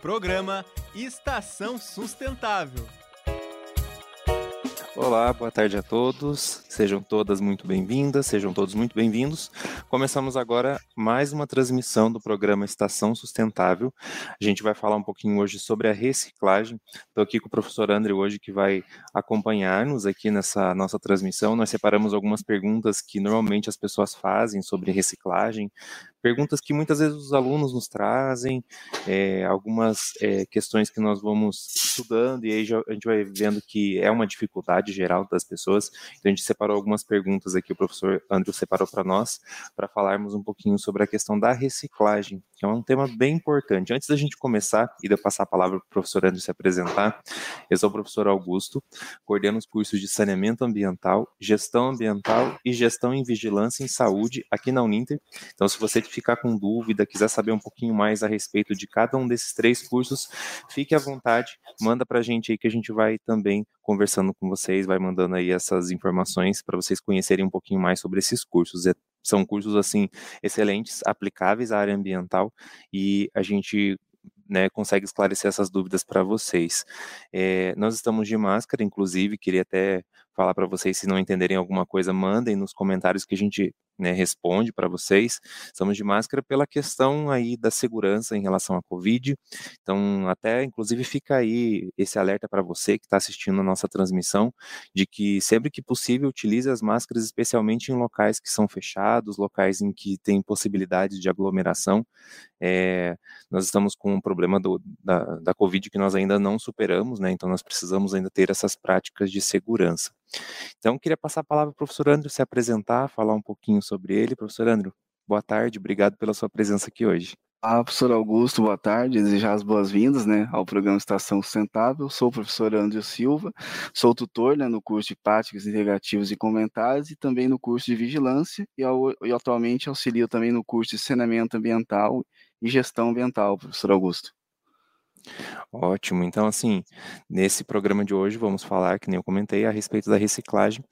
Programa Estação Sustentável. Olá, boa tarde a todos. Sejam todas muito bem-vindas, sejam todos muito bem-vindos. Começamos agora mais uma transmissão do programa Estação Sustentável. A gente vai falar um pouquinho hoje sobre a reciclagem. Estou aqui com o professor André hoje que vai acompanhar-nos aqui nessa nossa transmissão. Nós separamos algumas perguntas que normalmente as pessoas fazem sobre reciclagem, perguntas que muitas vezes os alunos nos trazem, é, algumas é, questões que nós vamos estudando e aí já, a gente vai vendo que é uma dificuldade geral das pessoas. Então a gente separou algumas perguntas aqui, o professor Andrew separou para nós, para falarmos um pouquinho sobre a questão da reciclagem, que é um tema bem importante. Antes da gente começar e de eu passar a palavra para o professor Andrew se apresentar, eu sou o professor Augusto, coordeno os cursos de saneamento ambiental, gestão ambiental e gestão em vigilância em saúde aqui na Uninter. Então se você ficar com dúvida, quiser saber um pouquinho mais a respeito de cada um desses três cursos, fique à vontade, manda para a gente aí que a gente vai também conversando com vocês, vai mandando aí essas informações para vocês conhecerem um pouquinho mais sobre esses cursos. É, são cursos assim excelentes, aplicáveis à área ambiental e a gente né, consegue esclarecer essas dúvidas para vocês. É, nós estamos de máscara, inclusive, queria até falar para vocês, se não entenderem alguma coisa, mandem nos comentários que a gente né, responde para vocês. Estamos de máscara pela questão aí da segurança em relação à Covid. Então, até inclusive fica aí esse alerta para você que está assistindo a nossa transmissão, de que sempre que possível utilize as máscaras, especialmente em locais que são fechados, locais em que tem possibilidade de aglomeração. É, nós estamos com um problema do, da, da Covid que nós ainda não superamos, né? Então nós precisamos ainda ter essas práticas de segurança. Então, queria passar a palavra para o professor André se apresentar, falar um pouquinho sobre ele. Professor André, boa tarde, obrigado pela sua presença aqui hoje. Olá, professor Augusto, boa tarde, desejar as boas-vindas né, ao programa Estação Sustentável. Sou o professor André Silva, sou tutor né, no curso de Práticas Integrativas e Comentários e também no curso de Vigilância e, ao, e atualmente auxilio também no curso de Saneamento Ambiental e Gestão Ambiental, professor Augusto. Ótimo. Então, assim, nesse programa de hoje vamos falar, que nem eu comentei, a respeito da reciclagem.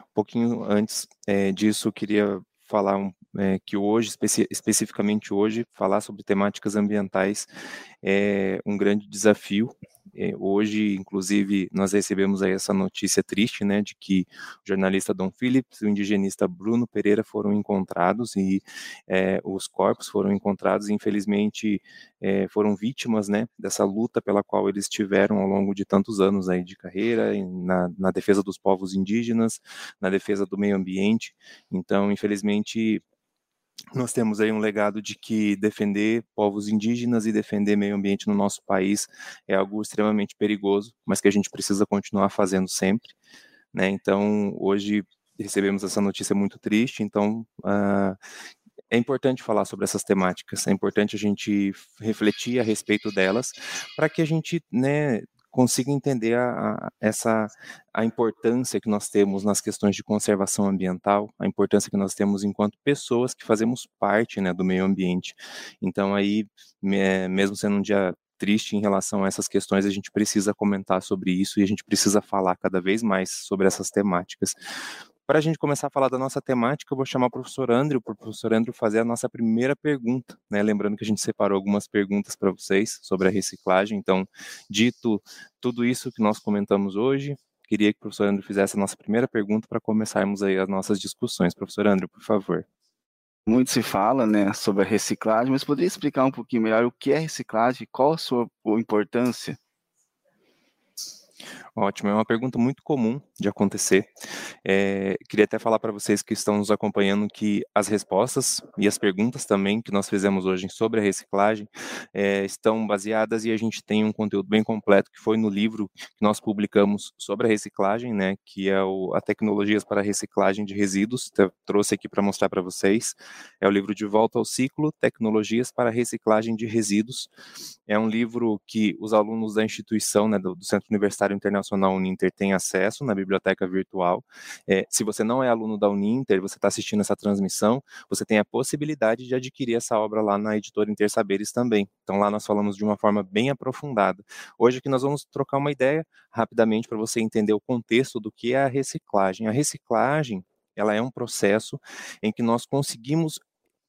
Um pouquinho antes é, disso, eu queria falar é, que hoje, especi especificamente hoje, falar sobre temáticas ambientais é um grande desafio hoje, inclusive, nós recebemos aí essa notícia triste, né, de que o jornalista Dom Phillips e o indigenista Bruno Pereira foram encontrados e é, os corpos foram encontrados e, infelizmente, é, foram vítimas, né, dessa luta pela qual eles tiveram ao longo de tantos anos aí de carreira, na, na defesa dos povos indígenas, na defesa do meio ambiente. Então, infelizmente, nós temos aí um legado de que defender povos indígenas e defender meio ambiente no nosso país é algo extremamente perigoso, mas que a gente precisa continuar fazendo sempre. Né? Então, hoje recebemos essa notícia muito triste, então uh, é importante falar sobre essas temáticas, é importante a gente refletir a respeito delas, para que a gente né, consiga entender a, a, essa a importância que nós temos nas questões de conservação ambiental, a importância que nós temos enquanto pessoas que fazemos parte né, do meio ambiente. Então aí, mesmo sendo um dia triste em relação a essas questões, a gente precisa comentar sobre isso e a gente precisa falar cada vez mais sobre essas temáticas. Para a gente começar a falar da nossa temática, eu vou chamar o professor Andrew, para o professor Andrew fazer a nossa primeira pergunta, né? Lembrando que a gente separou algumas perguntas para vocês sobre a reciclagem. Então, dito tudo isso que nós comentamos hoje, queria que o professor Andrew fizesse a nossa primeira pergunta para começarmos aí as nossas discussões. Professor Andrew, por favor. Muito se fala né, sobre a reciclagem, mas poderia explicar um pouquinho melhor o que é reciclagem e qual a sua importância? Ótimo, é uma pergunta muito comum de acontecer. É, queria até falar para vocês que estão nos acompanhando que as respostas e as perguntas também que nós fizemos hoje sobre a reciclagem é, estão baseadas e a gente tem um conteúdo bem completo que foi no livro que nós publicamos sobre a reciclagem, né, que é o a Tecnologias para a Reciclagem de Resíduos. Trouxe aqui para mostrar para vocês. É o livro de Volta ao Ciclo, Tecnologias para a Reciclagem de Resíduos. É um livro que os alunos da instituição, né, do, do Centro Universitário Internacional Nacional Uninter tem acesso na biblioteca virtual. É, se você não é aluno da Uninter, você está assistindo essa transmissão, você tem a possibilidade de adquirir essa obra lá na editora Inter Saberes também. Então lá nós falamos de uma forma bem aprofundada. Hoje aqui nós vamos trocar uma ideia rapidamente para você entender o contexto do que é a reciclagem. A reciclagem ela é um processo em que nós conseguimos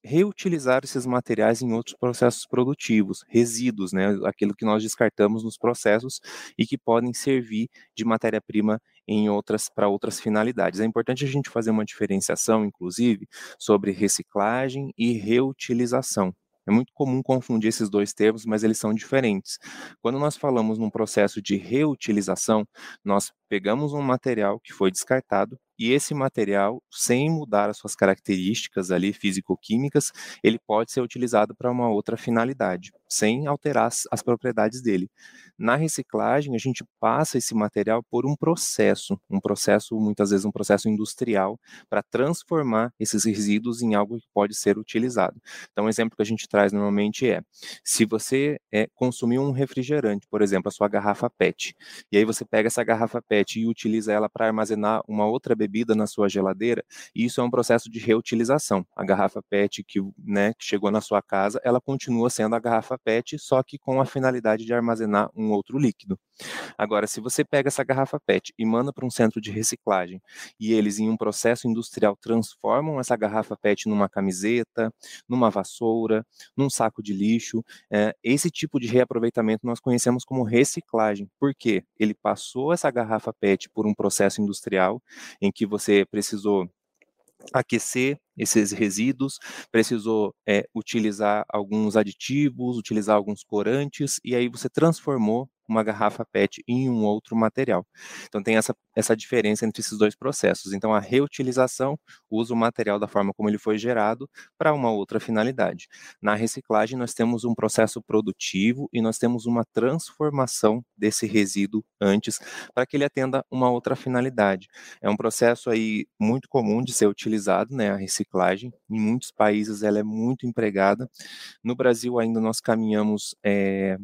reutilizar esses materiais em outros processos produtivos, resíduos, né, aquilo que nós descartamos nos processos e que podem servir de matéria-prima em outras para outras finalidades. É importante a gente fazer uma diferenciação, inclusive, sobre reciclagem e reutilização. É muito comum confundir esses dois termos, mas eles são diferentes. Quando nós falamos num processo de reutilização, nós pegamos um material que foi descartado e esse material, sem mudar as suas características ali físico-químicas, ele pode ser utilizado para uma outra finalidade, sem alterar as, as, propriedades dele. Na reciclagem, a gente passa esse material por um processo, um processo, muitas vezes um processo industrial, para transformar esses resíduos em algo que pode ser utilizado. Então, um exemplo que a gente traz normalmente é, se você é, consumiu um refrigerante, por exemplo, a sua garrafa PET, e aí você pega essa garrafa PET PET e utiliza ela para armazenar uma outra bebida na sua geladeira, isso é um processo de reutilização. A garrafa PET que, né, que chegou na sua casa, ela continua sendo a garrafa PET, só que com a finalidade de armazenar um outro líquido. Agora, se você pega essa garrafa PET e manda para um centro de reciclagem e eles, em um processo industrial, transformam essa garrafa PET numa camiseta, numa vassoura, num saco de lixo, é, esse tipo de reaproveitamento nós conhecemos como reciclagem. Por quê? Ele passou essa garrafa PET por um processo industrial em que você precisou aquecer esses resíduos, precisou é, utilizar alguns aditivos, utilizar alguns corantes, e aí você transformou uma garrafa PET em um outro material. Então tem essa, essa diferença entre esses dois processos. Então a reutilização usa o material da forma como ele foi gerado para uma outra finalidade. Na reciclagem nós temos um processo produtivo e nós temos uma transformação desse resíduo antes para que ele atenda uma outra finalidade. É um processo aí muito comum de ser utilizado, né, a reciclagem. Em muitos países ela é muito empregada. No Brasil ainda nós caminhamos é,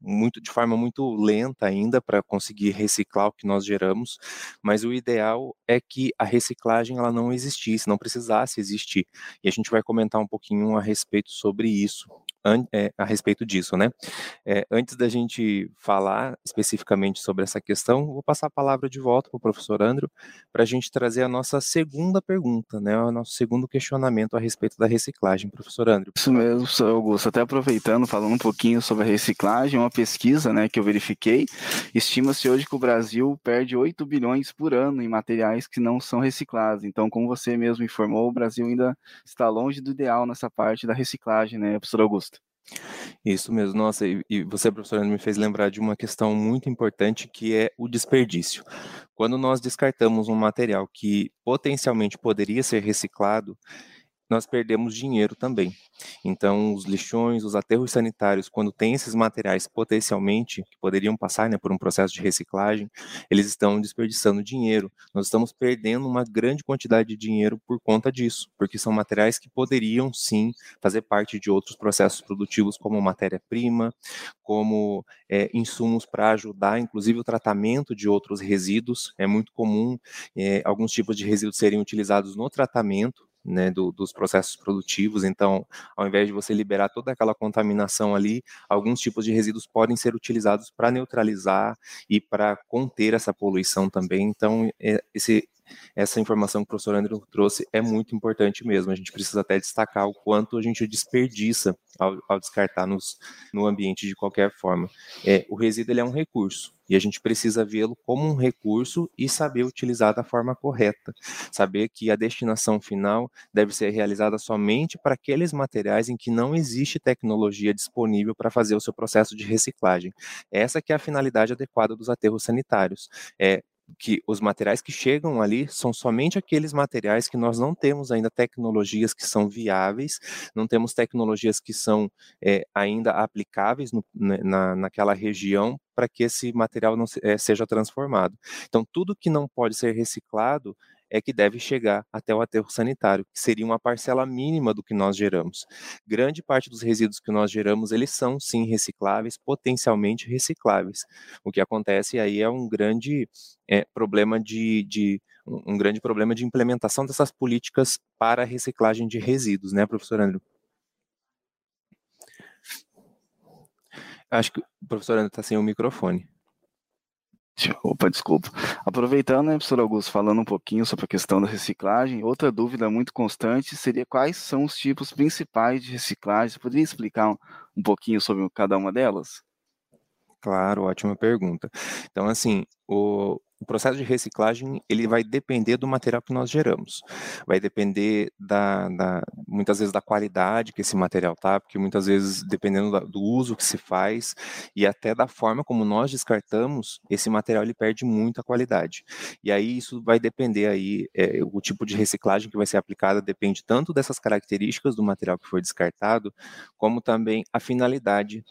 muito de forma muito lenta ainda para conseguir reciclar o que nós geramos, mas o ideal é que a reciclagem ela não existisse, não precisasse existir. E a gente vai comentar um pouquinho a respeito sobre isso é, a respeito disso, né? É, antes da gente falar especificamente sobre essa questão, vou passar a palavra de volta para o professor Andrew para a gente trazer a nossa segunda pergunta, né? O nosso segundo questionamento a respeito da reciclagem, professor Andrew. Isso mesmo, professor Augusto. Até aproveitando, falando um pouquinho sobre a reciclagem, uma pesquisa, né, que eu verifiquei, estima-se hoje que o Brasil perde 8 bilhões por ano em materiais que não são reciclados. Então, como você mesmo informou, o Brasil ainda está longe do ideal nessa parte da reciclagem, né, professor Augusto? Isso mesmo, nossa, e, e você, professor, me fez lembrar de uma questão muito importante que é o desperdício. Quando nós descartamos um material que potencialmente poderia ser reciclado, nós perdemos dinheiro também. Então, os lixões, os aterros sanitários, quando tem esses materiais potencialmente que poderiam passar né, por um processo de reciclagem, eles estão desperdiçando dinheiro. Nós estamos perdendo uma grande quantidade de dinheiro por conta disso, porque são materiais que poderiam sim fazer parte de outros processos produtivos, como matéria-prima, como é, insumos para ajudar, inclusive, o tratamento de outros resíduos. É muito comum é, alguns tipos de resíduos serem utilizados no tratamento né, do, dos processos produtivos. Então, ao invés de você liberar toda aquela contaminação ali, alguns tipos de resíduos podem ser utilizados para neutralizar e para conter essa poluição também. Então, é, esse, essa informação que o professor André trouxe é muito importante mesmo. A gente precisa até destacar o quanto a gente desperdiça ao, ao descartar nos, no ambiente de qualquer forma. É, o resíduo ele é um recurso e a gente precisa vê-lo como um recurso e saber utilizar da forma correta. Saber que a destinação final deve ser realizada somente para aqueles materiais em que não existe tecnologia disponível para fazer o seu processo de reciclagem. Essa que é a finalidade adequada dos aterros sanitários. É que os materiais que chegam ali são somente aqueles materiais que nós não temos ainda tecnologias que são viáveis, não temos tecnologias que são é, ainda aplicáveis no, né, na, naquela região para que esse material não é, seja transformado. Então, tudo que não pode ser reciclado é que deve chegar até o aterro sanitário, que seria uma parcela mínima do que nós geramos. Grande parte dos resíduos que nós geramos, eles são sim recicláveis, potencialmente recicláveis. O que acontece aí é um grande é, problema de, de um grande problema de implementação dessas políticas para a reciclagem de resíduos, né, professor André? Acho que o professor André está sem o microfone. Opa, desculpa. Aproveitando, né, professor Augusto, falando um pouquinho sobre a questão da reciclagem, outra dúvida muito constante seria quais são os tipos principais de reciclagem. Você poderia explicar um, um pouquinho sobre cada uma delas? Claro, ótima pergunta. Então, assim, o, o processo de reciclagem ele vai depender do material que nós geramos, vai depender da, da muitas vezes da qualidade que esse material tá, porque muitas vezes dependendo da, do uso que se faz e até da forma como nós descartamos, esse material ele perde muita qualidade. E aí isso vai depender aí é, o tipo de reciclagem que vai ser aplicada depende tanto dessas características do material que foi descartado, como também a finalidade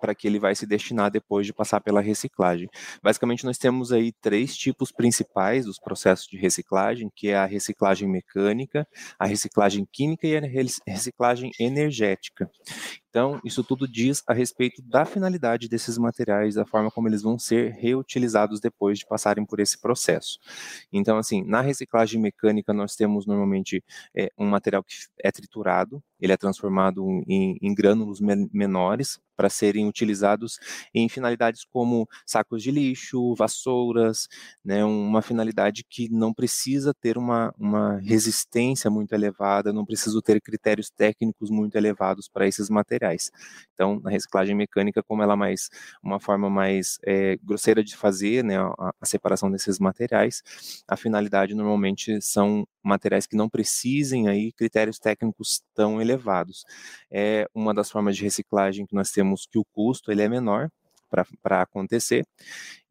para que ele vai se destinar depois de passar pela reciclagem. Basicamente, nós temos aí três tipos principais dos processos de reciclagem, que é a reciclagem mecânica, a reciclagem química e a reciclagem energética. Então, isso tudo diz a respeito da finalidade desses materiais, da forma como eles vão ser reutilizados depois de passarem por esse processo. Então, assim, na reciclagem mecânica, nós temos normalmente é, um material que é triturado, ele é transformado em, em grânulos menores para serem utilizados em finalidades como sacos de lixo, vassouras, né, uma finalidade que não precisa ter uma, uma resistência muito elevada, não precisa ter critérios técnicos muito elevados para esses materiais. Então, na reciclagem mecânica, como ela é mais uma forma mais é, grosseira de fazer, né, a, a separação desses materiais, a finalidade normalmente são materiais que não precisem aí critérios técnicos tão elevados. É uma das formas de reciclagem que nós temos que o custo ele é menor para acontecer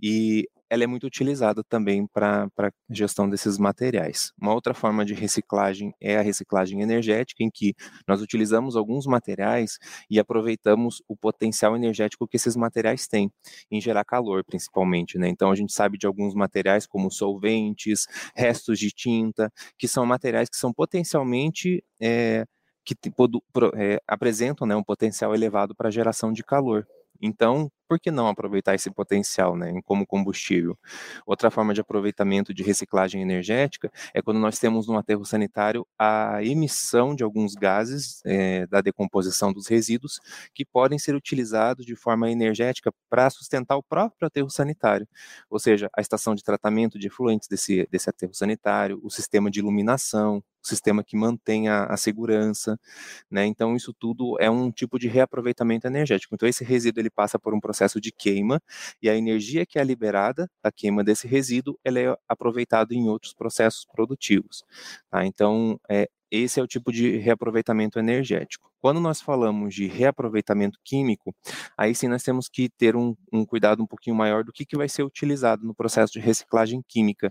e ela é muito utilizada também para a gestão desses materiais. Uma outra forma de reciclagem é a reciclagem energética, em que nós utilizamos alguns materiais e aproveitamos o potencial energético que esses materiais têm, em gerar calor, principalmente. Né? Então, a gente sabe de alguns materiais, como solventes, restos de tinta, que são materiais que são potencialmente. É, que é, apresentam né, um potencial elevado para geração de calor. Então, por que não aproveitar esse potencial né, como combustível? Outra forma de aproveitamento de reciclagem energética é quando nós temos no aterro sanitário a emissão de alguns gases é, da decomposição dos resíduos que podem ser utilizados de forma energética para sustentar o próprio aterro sanitário, ou seja, a estação de tratamento de efluentes desse, desse aterro sanitário, o sistema de iluminação, sistema que mantém a, a, segurança, né? Então isso tudo é um tipo de reaproveitamento energético. Então esse resíduo ele passa por um processo de queima e a energia que é liberada da queima desse resíduo ela é aproveitada em outros processos produtivos. Tá? Então é, esse é o tipo de reaproveitamento energético. Quando nós falamos de reaproveitamento químico, aí sim nós temos que ter um, um, cuidado um pouquinho maior do que, que vai ser utilizado no processo de reciclagem química.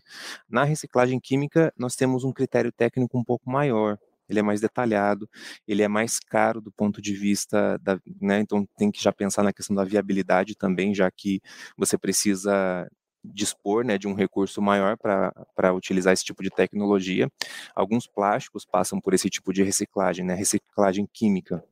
Na reciclagem química, nós temos um critério técnico um pouco maior, ele é mais detalhado, ele é mais caro do ponto de vista da, né, então tem que já pensar na questão da viabilidade também, já que você precisa dispor né, de um recurso maior para utilizar esse tipo de tecnologia. Alguns plásticos passam por esse tipo de reciclagem, né, reciclagem química.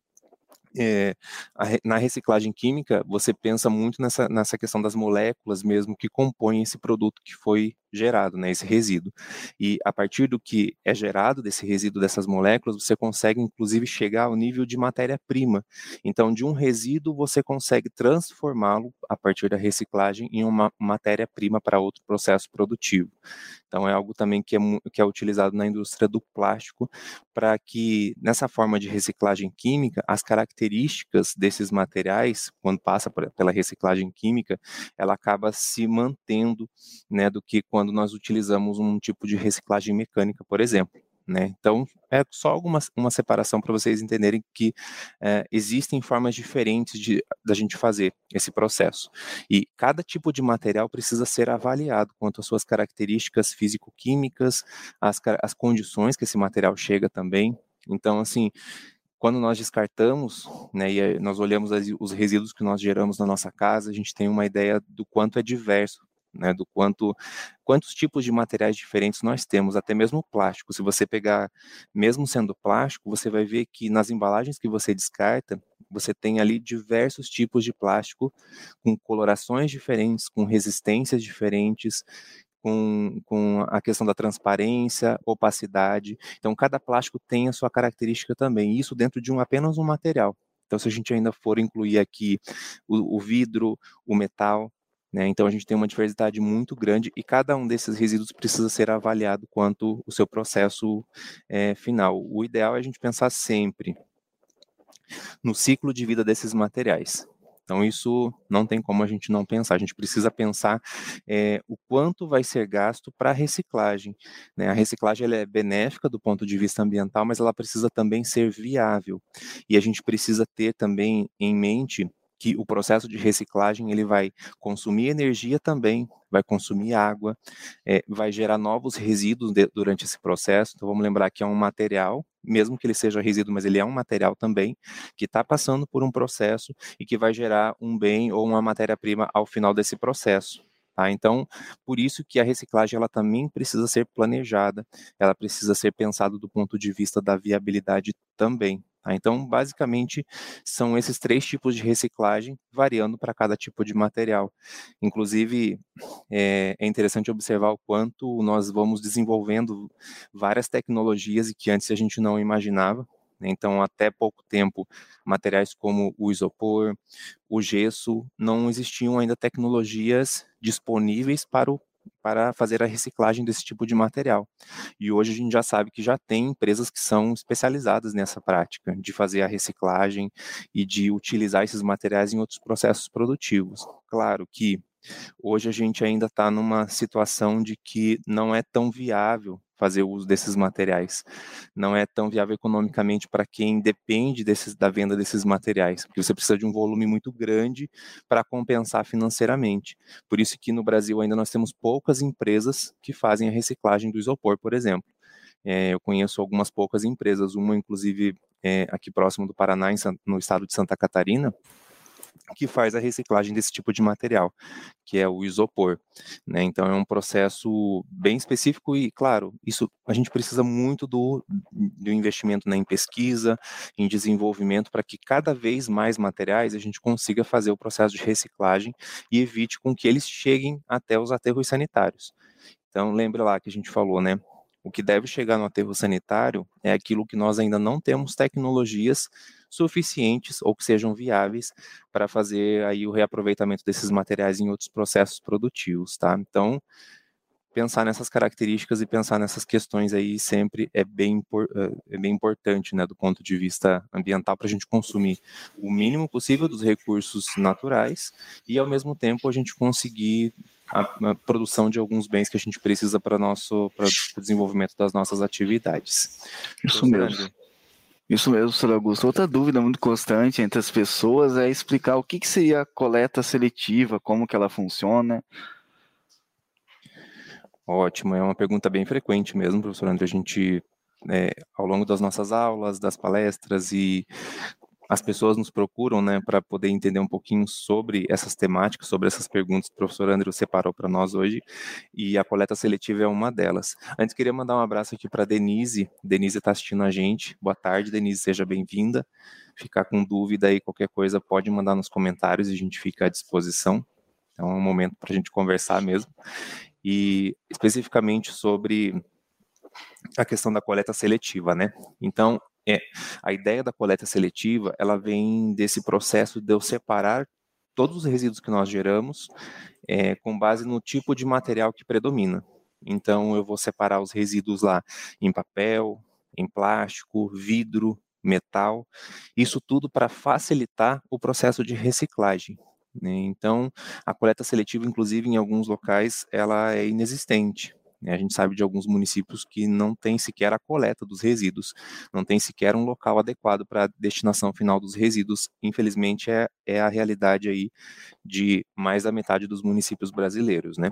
É, a, na reciclagem química, você pensa muito nessa, nessa questão das moléculas mesmo que compõem esse produto que foi gerado, né, esse resíduo. E a partir do que é gerado desse resíduo dessas moléculas, você consegue inclusive chegar ao nível de matéria-prima. Então, de um resíduo você consegue transformá-lo a partir da reciclagem em uma matéria-prima para outro processo produtivo. Então, é algo também que é, que é utilizado na indústria do plástico para que nessa forma de reciclagem química, as características desses materiais, quando passa pela reciclagem química, ela acaba se mantendo, né, do que quando quando nós utilizamos um tipo de reciclagem mecânica, por exemplo. Né? Então, é só alguma uma separação para vocês entenderem que é, existem formas diferentes de da gente fazer esse processo. E cada tipo de material precisa ser avaliado quanto às suas características físico-químicas, as, as condições que esse material chega também. Então, assim, quando nós descartamos, né, e nós olhamos os resíduos que nós geramos na nossa casa, a gente tem uma ideia do quanto é diverso né, do quanto quantos tipos de materiais diferentes nós temos, até mesmo plástico. Se você pegar, mesmo sendo plástico, você vai ver que nas embalagens que você descarta, você tem ali diversos tipos de plástico com colorações diferentes, com resistências diferentes, com, com a questão da transparência, opacidade. Então, cada plástico tem a sua característica também, isso dentro de um apenas um material. Então, se a gente ainda for incluir aqui o, o vidro, o metal, Né? Então a gente tem uma diversidade muito grande e cada um desses resíduos precisa ser avaliado quanto o seu processo é, final. O ideal é a gente pensar sempre no ciclo de vida desses materiais. Então, isso não tem como a gente não pensar. A gente precisa pensar é, o quanto vai ser gasto para a reciclagem. Né? A reciclagem é benéfica do ponto de vista ambiental, mas ela precisa também ser viável. E a gente precisa ter também em mente que o processo de reciclagem ele vai consumir energia também, vai consumir água, é, vai gerar novos resíduos de, durante esse processo. Então vamos lembrar que é um material, mesmo que ele seja resíduo, mas ele é um material também que está passando por um processo e que vai gerar um bem ou uma matéria-prima ao final desse processo. Tá? Então, por isso que a reciclagem ela também precisa ser planejada, ela precisa ser pensada do ponto de vista da viabilidade também. Tá? Então, basicamente, são esses três tipos de reciclagem, variando para cada tipo de material. Inclusive, é, é, interessante observar o quanto nós vamos desenvolvendo várias tecnologias e que antes a gente não imaginava. Né? Então, até pouco tempo, materiais como o isopor, o gesso, não existiam ainda tecnologias disponíveis para o para fazer a reciclagem desse tipo de material. E hoje a gente já sabe que já tem empresas que são especializadas nessa prática, de fazer a reciclagem e de utilizar esses materiais em outros processos produtivos. Claro que hoje a gente ainda está numa situação de que não é tão viável fazer uso desses materiais. Não é tão viável economicamente para quem depende desses, da venda desses materiais, porque você precisa de um volume muito grande para compensar financeiramente. Por isso que no Brasil ainda nós temos poucas empresas que fazem a reciclagem do isopor, por exemplo. É, eu conheço algumas poucas empresas, uma inclusive é, aqui próximo do Paraná, no estado de Santa Catarina, que faz a reciclagem desse tipo de material, que é o isopor. Né? Então é um processo bem específico e, claro, isso a gente precisa muito do, do investimento né, em pesquisa, em desenvolvimento, para que cada vez mais materiais a gente consiga fazer o processo de reciclagem e evite com que eles cheguem até os aterros sanitários. Então, lembre lá que a gente falou, né? O que deve chegar no aterro sanitário é aquilo que nós ainda não temos tecnologias suficientes ou que sejam viáveis para fazer aí o reaproveitamento desses materiais em outros processos produtivos, tá? Então, pensar nessas características e pensar nessas questões aí sempre é bem, é bem importante, né, do ponto de vista ambiental, para a gente consumir o mínimo possível dos recursos naturais e, ao mesmo tempo, a gente conseguir a, a, produção de alguns bens que a gente precisa para nosso o desenvolvimento das nossas atividades. Isso então, mesmo. Isso mesmo, Sr. Augusto. Outra dúvida muito constante entre as pessoas é explicar o que, que seria a coleta seletiva, como que ela funciona. Ótimo, é uma pergunta bem frequente mesmo, professor André. A gente, é, ao longo das nossas aulas, das palestras e as pessoas nos procuram, né, para poder entender um pouquinho sobre essas temáticas, sobre essas perguntas que o professor André separou para nós hoje, e a coleta seletiva é uma delas. Antes, queria mandar um abraço aqui para Denise. Denise está assistindo a gente. Boa tarde, Denise, seja bem-vinda. Ficar com dúvida aí, qualquer coisa, pode mandar nos comentários e a gente fica à disposição. Então, é um momento para a gente conversar mesmo. E especificamente sobre a questão da coleta seletiva, né? Então, é, a ideia da coleta seletiva, ela vem desse processo de eu separar todos os resíduos que nós geramos é, com base no tipo de material que predomina. Então, eu vou separar os resíduos lá em papel, em plástico, vidro, metal, isso tudo para facilitar o processo de reciclagem. Né? Então, a coleta seletiva, inclusive, em alguns locais, ela é inexistente. Né? A gente sabe de alguns municípios que não tem sequer a coleta dos resíduos, não tem sequer um local adequado para a destinação final dos resíduos. Infelizmente, é, é a realidade aí de mais da metade dos municípios brasileiros, né?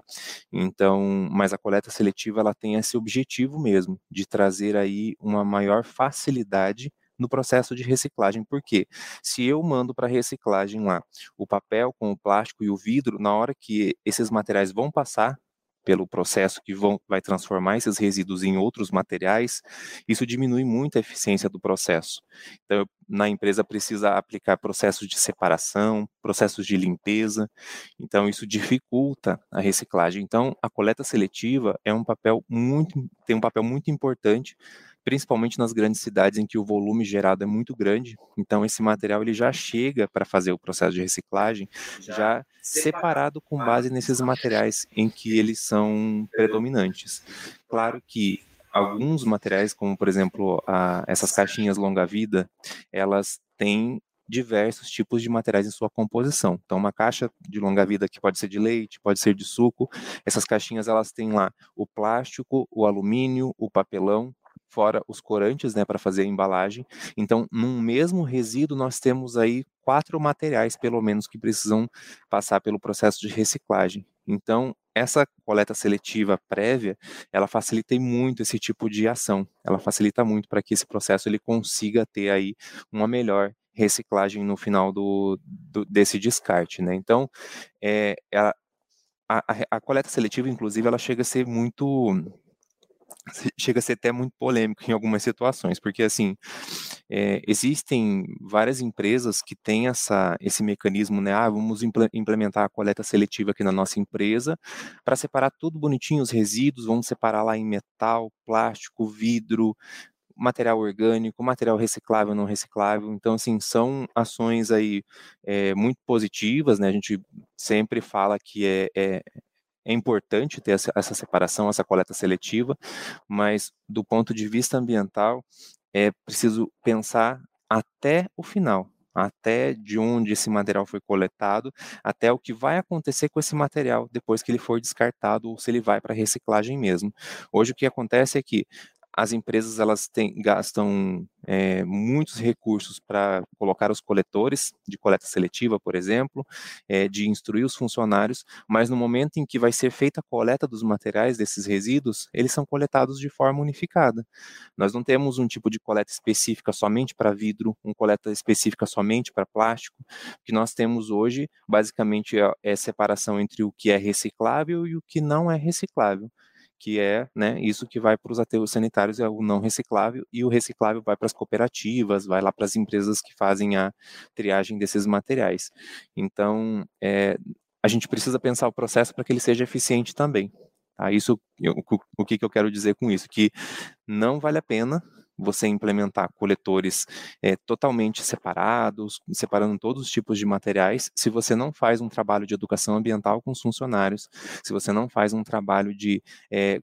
Então, mas a coleta seletiva ela tem esse objetivo mesmo de trazer aí uma maior facilidade no processo de reciclagem. Porque se eu mando para reciclagem lá o papel com o plástico e o vidro, na hora que esses materiais vão passar pelo processo que vão, vai transformar esses resíduos em outros materiais, isso diminui muito a eficiência do processo. Então, na empresa precisa aplicar processos de separação, processos de limpeza, então isso dificulta a reciclagem. Então, a coleta seletiva é um papel muito, tem um papel muito importante principalmente nas grandes cidades em que o volume gerado é muito grande. Então esse material ele já chega para fazer o processo de reciclagem já separado com base nesses materiais em que eles são predominantes. Claro que alguns materiais, como por exemplo a, essas caixinhas longa-vida, elas têm diversos tipos de materiais em sua composição. Então, uma caixa de longa-vida que pode ser de leite, pode ser de suco. Essas caixinhas elas têm lá o plástico, o alumínio, o papelão, fora os corantes, né, para fazer a embalagem. Então, num mesmo resíduo nós temos aí quatro materiais, pelo menos, que precisam passar pelo processo de reciclagem. Então, essa coleta seletiva prévia, ela facilita muito esse tipo de ação. Ela facilita muito para que esse processo ele consiga ter aí uma melhor reciclagem no final do, do desse descarte, né? Então, é, a, a, a, coleta seletiva, inclusive, ela chega a ser muito chega a ser até muito polêmico em algumas situações, porque assim é, existem várias empresas que têm essa, esse mecanismo, né? Ah, vamos implementar a coleta seletiva aqui na nossa empresa para separar tudo bonitinho os resíduos, vamos separar lá em metal, plástico, vidro, material orgânico, material reciclável, não reciclável. Então, assim, são ações aí é, muito positivas, né? A gente sempre fala que é, é, é importante ter essa, essa, separação, essa coleta seletiva, mas do ponto de vista ambiental, é preciso pensar até o final, até de onde esse material foi coletado, até o que vai acontecer com esse material depois que ele for descartado ou se ele vai para reciclagem mesmo. Hoje o que acontece é que as empresas elas têm, gastam é, muitos recursos para colocar os coletores de coleta seletiva, por exemplo, é, de instruir os funcionários, mas no momento em que vai ser feita a coleta dos materiais desses resíduos, eles são coletados de forma unificada. Nós não temos um tipo de coleta específica somente para vidro, uma coleta específica somente para plástico. O que nós temos hoje, basicamente, é, é separação entre o que é reciclável e o que não é reciclável que é né, isso que vai para os aterros sanitários, é o não reciclável, e o reciclável vai para as cooperativas, vai lá para as empresas que fazem a triagem desses materiais. Então, é, a gente precisa pensar o processo para que ele seja eficiente também. Tá? Isso, eu, o que, que eu quero dizer com isso? Que não vale a pena você implementar coletores é, totalmente separados, separando todos os tipos de materiais, se você não faz um trabalho de educação ambiental com os funcionários, se você não faz um trabalho de, é,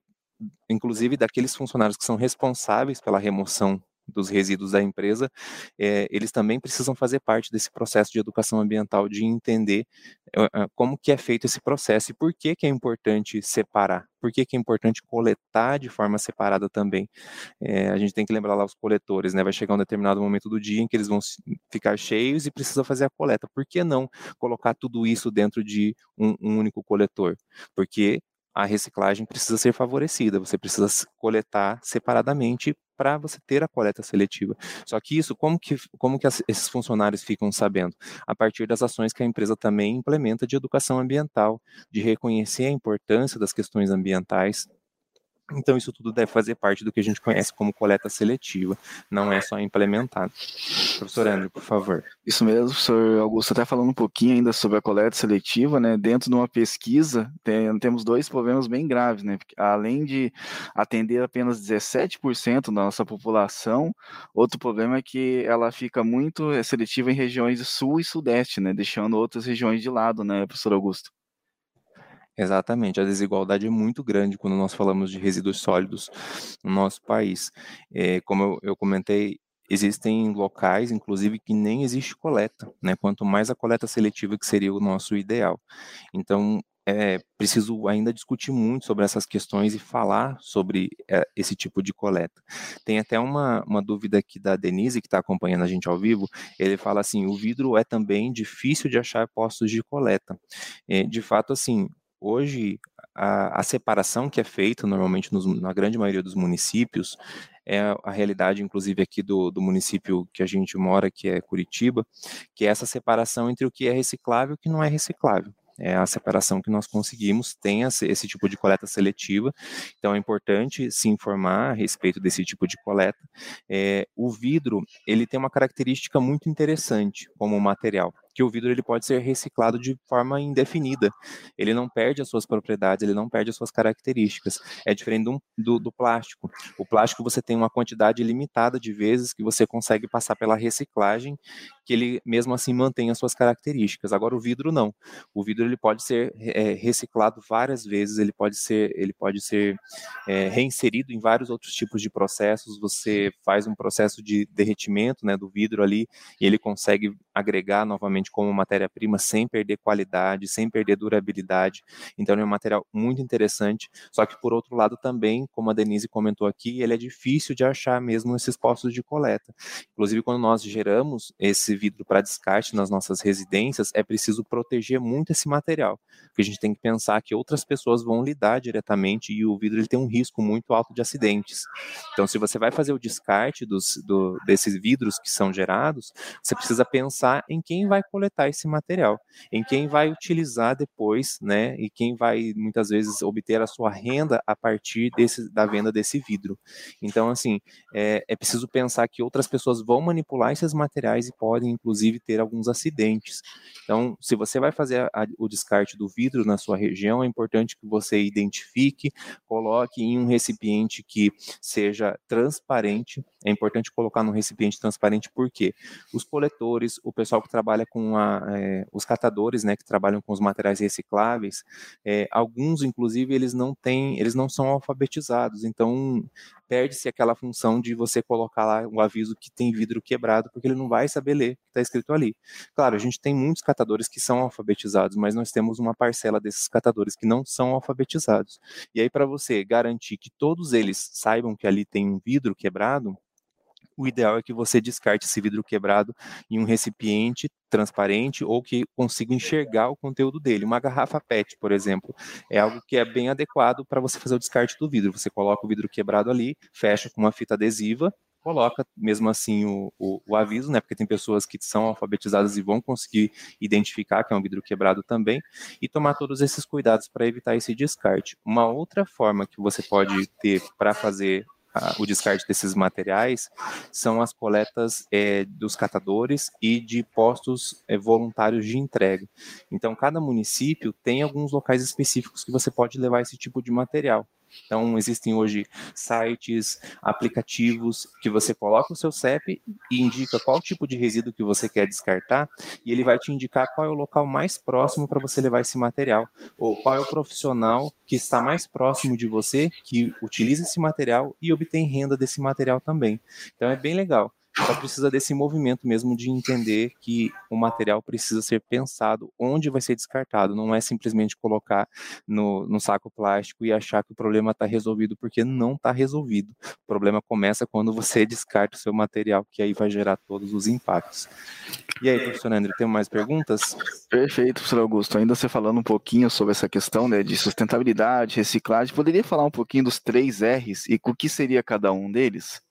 inclusive daqueles funcionários que são responsáveis pela remoção dos resíduos da empresa, é, eles também precisam fazer parte desse processo de educação ambiental, de entender uh, como que é feito esse processo e por que que é importante separar, por que que é importante coletar de forma separada também. É, a gente tem que lembrar lá os coletores, né? Vai chegar um determinado momento do dia em que eles vão ficar cheios e precisa fazer a coleta. Por que não colocar tudo isso dentro de um, um único coletor? Porque a reciclagem precisa ser favorecida, você precisa coletar separadamente para você ter a coleta seletiva. Só que isso, como que, como que esses funcionários ficam sabendo? A partir das ações que a empresa também implementa de educação ambiental, de reconhecer a importância das questões ambientais, então, isso tudo deve fazer parte do que a gente conhece como coleta seletiva, não é só implementado. Professor André, por favor. Isso mesmo, professor Augusto, até falando um pouquinho ainda sobre a coleta seletiva, né? Dentro de uma pesquisa, tem, temos dois problemas bem graves, né? Além de atender apenas 17% da nossa população, outro problema é que ela fica muito seletiva em regiões sul e sudeste, né? Deixando outras regiões de lado, né, professor Augusto? Exatamente, a desigualdade é muito grande quando nós falamos de resíduos sólidos no nosso país. É, como eu, eu comentei, existem locais, inclusive, que nem existe coleta, né? Quanto mais a coleta seletiva, que seria o nosso ideal. Então, é preciso ainda discutir muito sobre essas questões e falar sobre é, esse tipo de coleta. Tem até uma, uma dúvida aqui da Denise, que está acompanhando a gente ao vivo. Ele fala assim: o vidro é também difícil de achar postos de coleta. É, de fato, assim, hoje a, a, separação que é feita normalmente nos, na grande maioria dos municípios é a realidade, inclusive aqui do, do município que a gente mora, que é Curitiba, que é essa separação entre o que é reciclável e o que não é reciclável. É a separação que nós conseguimos, tem esse tipo de coleta seletiva, então é importante se informar a respeito desse tipo de coleta. É, o vidro, ele tem uma característica muito interessante como material, que o vidro ele pode ser reciclado de forma indefinida. Ele não perde as suas propriedades, ele não perde as suas características. É diferente do, do, do plástico. O plástico você tem uma quantidade limitada de vezes que você consegue passar pela reciclagem, que ele mesmo assim mantém as suas características. Agora o vidro não. O vidro ele pode ser é, reciclado várias vezes, ele pode ser, ele pode ser é, reinserido em vários outros tipos de processos. Você faz um processo de derretimento né, do vidro ali e ele consegue agregar novamente como matéria-prima sem perder qualidade, sem perder durabilidade. Então é um material muito interessante. Só que por outro lado também, como a Denise comentou aqui, ele é difícil de achar mesmo nesses postos de coleta. Inclusive quando nós geramos esse vidro para descarte nas nossas residências, é preciso proteger muito esse material, porque a gente tem que pensar que outras pessoas vão lidar diretamente e o vidro ele tem um risco muito alto de acidentes. Então, se você vai fazer o descarte dos, do, desses vidros que são gerados, você precisa pensar em quem vai coletar esse material, em quem vai utilizar depois, né, e quem vai muitas vezes obter a sua renda a partir desse, da venda desse vidro. Então, assim, é, é preciso pensar que outras pessoas vão manipular esses materiais e podem, inclusive, ter alguns acidentes. Então, se você vai fazer a, o descarte do vidro na sua região, é importante que você identifique, coloque em um recipiente que seja transparente. É importante colocar num recipiente transparente porque os coletores, o pessoal que trabalha com a, é, os catadores, né, que trabalham com os materiais recicláveis, é, alguns, inclusive, eles não têm, eles não são alfabetizados. Então, perde-se aquela função de você colocar lá o um aviso que tem vidro quebrado, porque ele não vai saber ler o que está escrito ali. Claro, a gente tem muitos catadores que são alfabetizados, mas nós temos uma parcela desses catadores que não são alfabetizados. E aí, para você garantir que todos eles saibam que ali tem um vidro quebrado, o ideal é que você descarte esse vidro quebrado em um recipiente transparente ou que consiga enxergar o conteúdo dele. Uma garrafa PET, por exemplo, é algo que é bem adequado para você fazer o descarte do vidro. Você coloca o vidro quebrado ali, fecha com uma fita adesiva, coloca mesmo assim o, o, o, aviso, né? Porque tem pessoas que são alfabetizadas e vão conseguir identificar que é um vidro quebrado também, e tomar todos esses cuidados para evitar esse descarte. Uma outra forma que você pode ter para fazer o descarte desses materiais são as coletas é, dos catadores e de postos é, voluntários de entrega. Então, cada município tem alguns locais específicos que você pode levar esse tipo de material. Então, existem hoje sites, aplicativos que você coloca o seu CEP e indica qual tipo de resíduo que você quer descartar, e ele vai te indicar qual é o local mais próximo para você levar esse material, ou qual é o profissional que está mais próximo de você, que utiliza esse material e obtém renda desse material também. Então, é bem legal. Só precisa desse movimento mesmo de entender que o material precisa ser pensado onde vai ser descartado. Não é simplesmente colocar no, no saco plástico e achar que o problema está resolvido, porque não está resolvido. O problema começa quando você descarta o seu material, que aí vai gerar todos os impactos. E aí, professor André, tem mais perguntas? Perfeito, professor Augusto. Ainda você falando um pouquinho sobre essa questão né, de sustentabilidade, reciclagem, poderia falar um pouquinho dos três R's e o que seria cada um deles?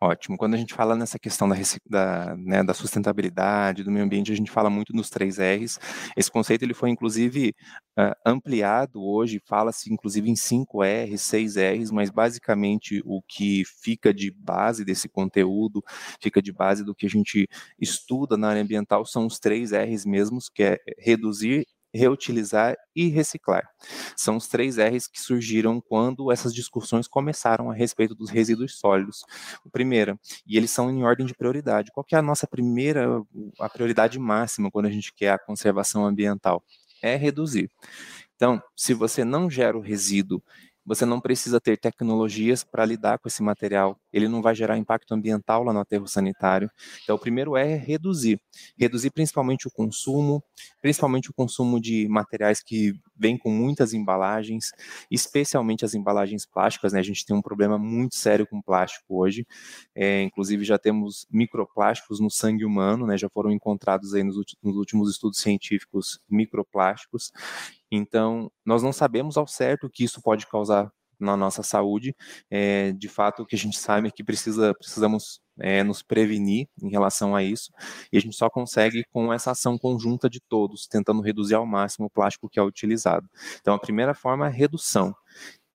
Ótimo. Quando a gente fala nessa questão da, da, né, da, sustentabilidade, do meio ambiente, a gente fala muito nos três R's. Esse conceito ele foi, inclusive, uh, ampliado hoje, fala-se, inclusive, em cinco R's, seis R's, mas, basicamente, o que fica de base desse conteúdo, fica de base do que a gente estuda na área ambiental, são os três R's mesmos, que é reduzir, reutilizar e reciclar. São os três R's que surgiram quando essas discussões começaram a respeito dos resíduos sólidos. O primeiro, e eles são em ordem de prioridade. Qual é a nossa primeira, a prioridade máxima quando a gente quer a conservação ambiental? É reduzir. Então, se você não gera o resíduo você não precisa ter tecnologias para lidar com esse material. Ele não vai gerar impacto ambiental lá no aterro sanitário. Então, o primeiro é reduzir. Reduzir principalmente o consumo, principalmente o consumo de materiais que vêm com muitas embalagens, especialmente as embalagens plásticas. Né? A gente tem um problema muito sério com plástico hoje. É, inclusive, já temos microplásticos no sangue humano, né? já foram encontrados aí nos, nos últimos estudos científicos microplásticos. Então, nós não sabemos ao certo o que isso pode causar na nossa saúde. É, de fato, o que a gente sabe é que precisa, precisamos é, nos prevenir em relação a isso, e a gente só consegue com essa ação conjunta de todos, tentando reduzir ao máximo o plástico que é utilizado. Então, a primeira forma é redução.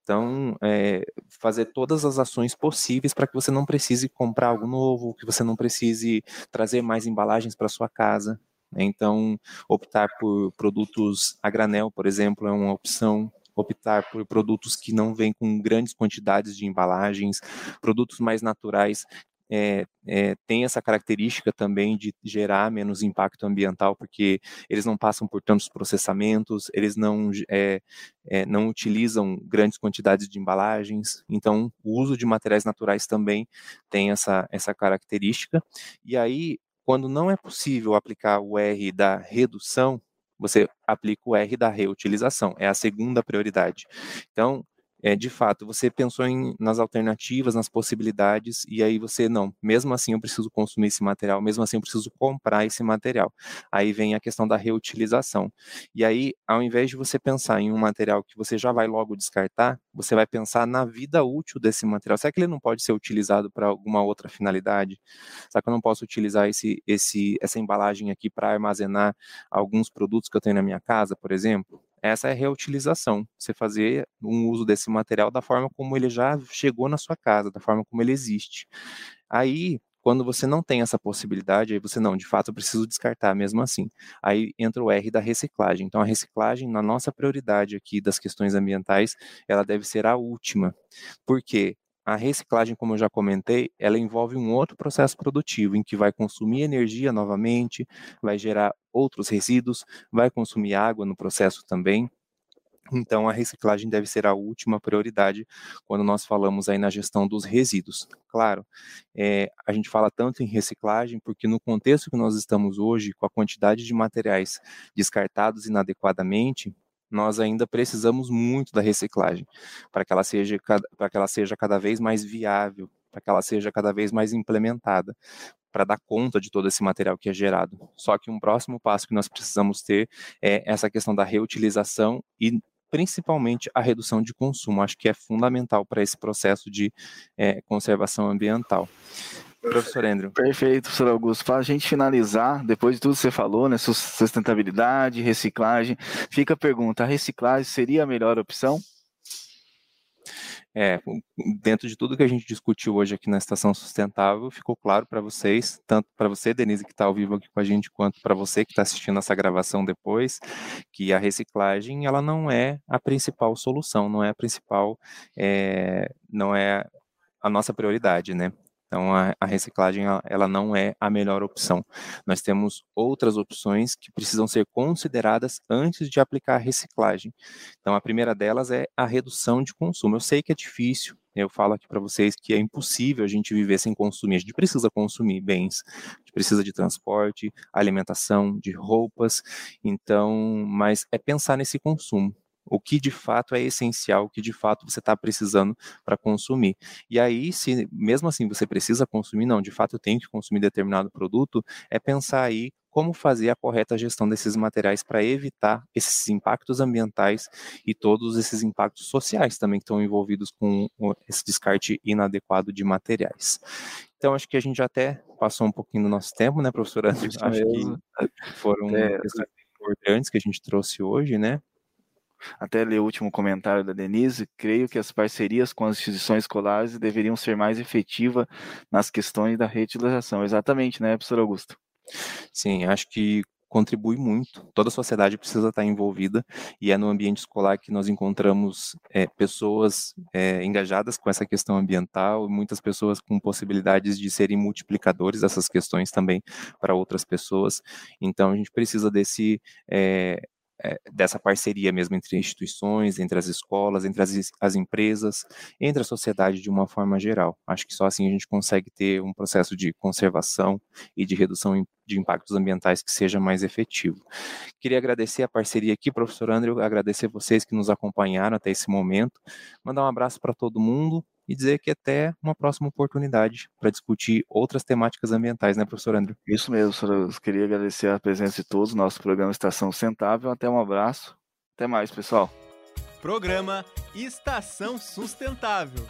Então, é, fazer todas as ações possíveis para que você não precise comprar algo novo, que você não precise trazer mais embalagens para sua casa. Né? Então, optar por produtos a granel, por exemplo, é uma opção optar por produtos que não vêm com grandes quantidades de embalagens, produtos mais naturais é, é, tem essa característica também de gerar menos impacto ambiental, porque eles não passam por tantos processamentos, eles não, é, não utilizam grandes quantidades de embalagens, então o uso de materiais naturais também tem essa, essa característica. E aí, quando não é possível aplicar o R da redução, você aplica o R da reutilização, é a segunda prioridade. Então, é, de fato, você pensou em, nas alternativas, nas possibilidades, e aí você, não, mesmo assim eu preciso consumir esse material, mesmo assim eu preciso comprar esse material. Aí vem a questão da reutilização. E aí, ao invés de você pensar em um material que você já vai logo descartar, você vai pensar na vida útil desse material. Será que ele não pode ser utilizado para alguma outra finalidade? Será que eu não posso utilizar esse, esse, essa embalagem aqui para armazenar alguns produtos que eu tenho na minha casa, por exemplo? Essa é a reutilização. Você fazer um uso desse material da forma como ele já chegou na sua casa, da forma como ele existe. Aí, quando você não tem essa possibilidade, aí você não, de fato, eu preciso descartar mesmo assim. Aí entra o R da reciclagem. Então, a reciclagem, na nossa prioridade aqui das questões ambientais, ela deve ser a última. Por quê? A reciclagem, como eu já comentei, ela envolve um outro processo produtivo em que vai consumir energia novamente, vai gerar outros resíduos, vai consumir água no processo também. Então, a reciclagem deve ser a última prioridade quando nós falamos aí na gestão dos resíduos. Claro, é, a gente fala tanto em reciclagem porque no contexto que nós estamos hoje, com a quantidade de materiais descartados inadequadamente, nós ainda precisamos muito da reciclagem para que ela seja para que ela seja cada vez mais viável, para que ela seja cada vez mais implementada, para dar conta de todo esse material que é gerado. Só que um próximo passo que nós precisamos ter é essa questão da reutilização e principalmente a redução de consumo. Acho que é fundamental para esse processo de é, conservação ambiental. Professor Andrew. Perfeito, professor Augusto. Para a gente finalizar, depois de tudo que você falou, né, sustentabilidade, reciclagem, fica a pergunta: a reciclagem seria a melhor opção? É, dentro de tudo que a gente discutiu hoje aqui na Estação Sustentável, ficou claro para vocês, tanto para você, Denise, que está ao vivo aqui com a gente, quanto para você que está assistindo essa gravação depois, que a reciclagem ela não é a principal solução, não é a principal, é, não é a nossa prioridade, né? Então, a, a reciclagem ela não é a melhor opção. Nós temos outras opções que precisam ser consideradas antes de aplicar a reciclagem. Então, a primeira delas é a redução de consumo. Eu sei que é difícil, eu falo aqui para vocês que é impossível a gente viver sem consumir. A gente precisa consumir bens, a gente precisa de transporte, alimentação, de roupas. Então, mas é pensar nesse consumo o que de fato é essencial, o que de fato você está precisando para consumir. E aí, se mesmo assim você precisa consumir, não, de fato eu tenho que consumir determinado produto, é pensar aí como fazer a correta gestão desses materiais para evitar esses impactos ambientais e todos esses impactos sociais também que estão envolvidos com esse descarte inadequado de materiais. Então, acho que a gente já até passou um pouquinho do nosso tempo, né, professora? Acho mesmo. que foram é, questões importantes que a gente trouxe hoje, né? Até ler o último comentário da Denise, creio que as parcerias com as instituições escolares deveriam ser mais efetivas nas questões da reutilização. Exatamente, né, professor Augusto? Sim, acho que contribui muito. Toda a sociedade precisa estar envolvida e é no ambiente escolar que nós encontramos é, pessoas é, engajadas com essa questão ambiental, muitas pessoas com possibilidades de serem multiplicadores dessas questões também para outras pessoas. Então a gente precisa desse é, é, dessa parceria mesmo entre instituições, entre as escolas, entre as, as empresas, entre a sociedade de uma forma geral. Acho que só assim a gente consegue ter um processo de conservação e de redução de impactos ambientais que seja mais efetivo. Queria agradecer a parceria aqui, professor André, agradecer vocês que nos acompanharam até esse momento, mandar um abraço para todo mundo e dizer que até uma próxima oportunidade para discutir outras temáticas ambientais, né, professor André? Isso mesmo, professor. Eu queria agradecer a presença de todos, nosso programa Estação Sustentável. Até um abraço. Até mais, pessoal. Programa Estação Sustentável.